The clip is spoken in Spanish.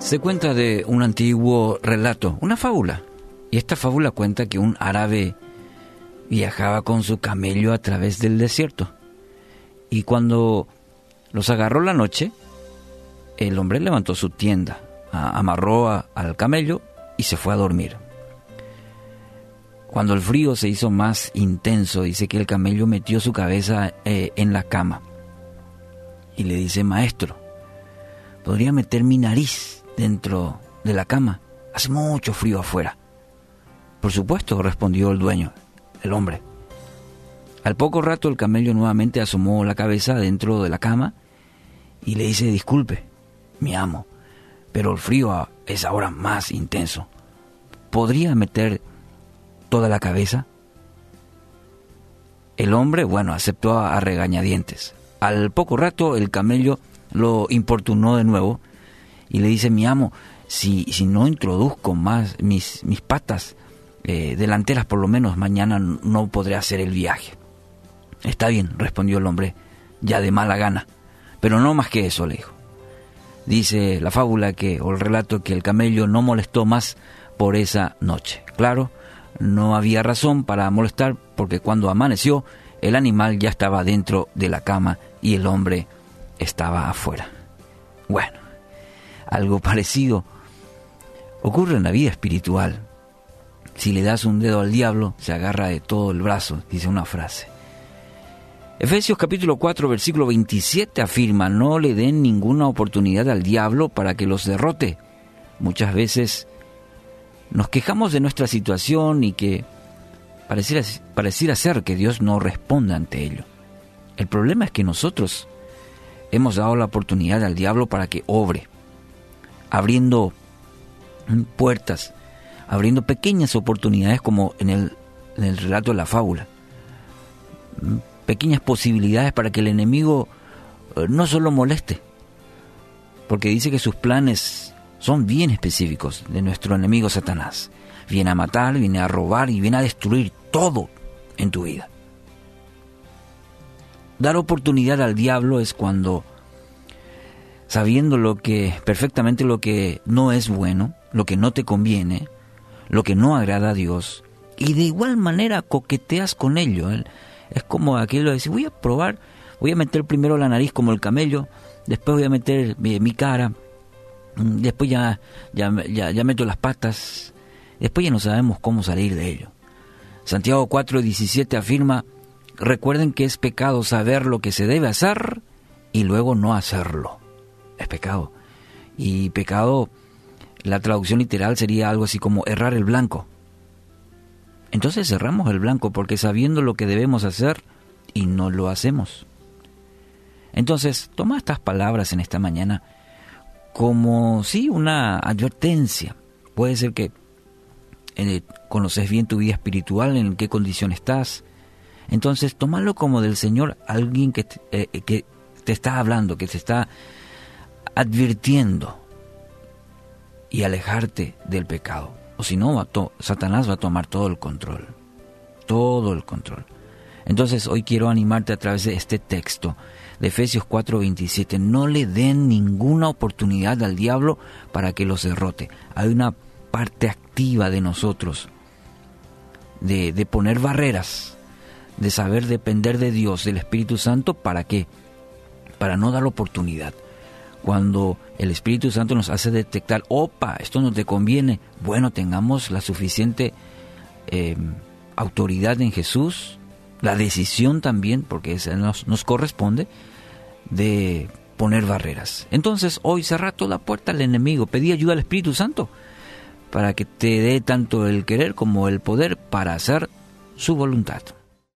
Se cuenta de un antiguo relato, una fábula. Y esta fábula cuenta que un árabe viajaba con su camello a través del desierto. Y cuando los agarró la noche, el hombre levantó su tienda, amarró al camello y se fue a dormir. Cuando el frío se hizo más intenso, dice que el camello metió su cabeza eh, en la cama y le dice, maestro, ¿podría meter mi nariz dentro de la cama. Hace mucho frío afuera. Por supuesto, respondió el dueño, el hombre. Al poco rato el camello nuevamente asomó la cabeza dentro de la cama y le dice, disculpe, mi amo, pero el frío es ahora más intenso. ¿Podría meter toda la cabeza? El hombre, bueno, aceptó a regañadientes. Al poco rato el camello lo importunó de nuevo y le dice, mi amo, si, si no introduzco más mis, mis patas eh, delanteras por lo menos, mañana no podré hacer el viaje. Está bien, respondió el hombre, ya de mala gana, pero no más que eso, le dijo. Dice la fábula que, o el relato que el camello no molestó más por esa noche. Claro, no había razón para molestar porque cuando amaneció el animal ya estaba dentro de la cama y el hombre estaba afuera. Bueno, algo parecido ocurre en la vida espiritual. Si le das un dedo al diablo, se agarra de todo el brazo, dice una frase. Efesios capítulo 4 versículo 27 afirma, no le den ninguna oportunidad al diablo para que los derrote. Muchas veces nos quejamos de nuestra situación y que pareciera, pareciera ser que Dios no responde ante ello. El problema es que nosotros hemos dado la oportunidad al diablo para que obre abriendo puertas, abriendo pequeñas oportunidades como en el, relato de la fábula. Pequeñas posibilidades para que el enemigo eh, no solo moleste, porque dice que sus planes son bien específicos de nuestro enemigo Satanás. Viene a matar, viene a robar y viene a destruir todo en tu vida. Dar oportunidad al diablo es cuando sabiendo lo que perfectamente lo que no es bueno, lo que no te conviene, lo que no agrada a Dios, y de igual manera coqueteas con ello. Es como aquello de decir, voy a probar, voy a meter primero la nariz como el camello, después voy a meter mi, cara, mm, después ya, ya, ya, ya meto las patas, después ya no sabemos cómo salir de ello. Santiago 4:17 afirma, recuerden que es pecado saber lo que se debe hacer y luego no hacerlo es pecado. Y pecado, la traducción literal sería algo así como errar el blanco. Entonces cerramos el blanco porque sabiendo lo que debemos hacer y no lo hacemos. Entonces, toma estas palabras en esta mañana como sí una advertencia. Puede ser que eh, conoces bien tu vida espiritual, en qué condición estás. Entonces, tómalo como del Señor, alguien que, eh, que te está hablando, que te está advirtiendo y alejarte del pecado. O si no, Satanás va a tomar todo el control. Todo el control. Entonces hoy quiero animarte a través de este texto de Efesios 4:27. No le den ninguna oportunidad al diablo para que los derrote. Hay una parte activa de nosotros de, de poner barreras, de saber depender de Dios, del Espíritu Santo, ¿para qué? Para no dar oportunidad cuando el Espíritu Santo nos hace detectar, opa, esto no te conviene, bueno, tengamos la suficiente eh, autoridad en Jesús, la decisión también, porque nos, nos corresponde, de poner barreras. Entonces, hoy cerra toda la puerta al enemigo, pedí ayuda al Espíritu Santo para que te dé tanto el querer como el poder para hacer su voluntad.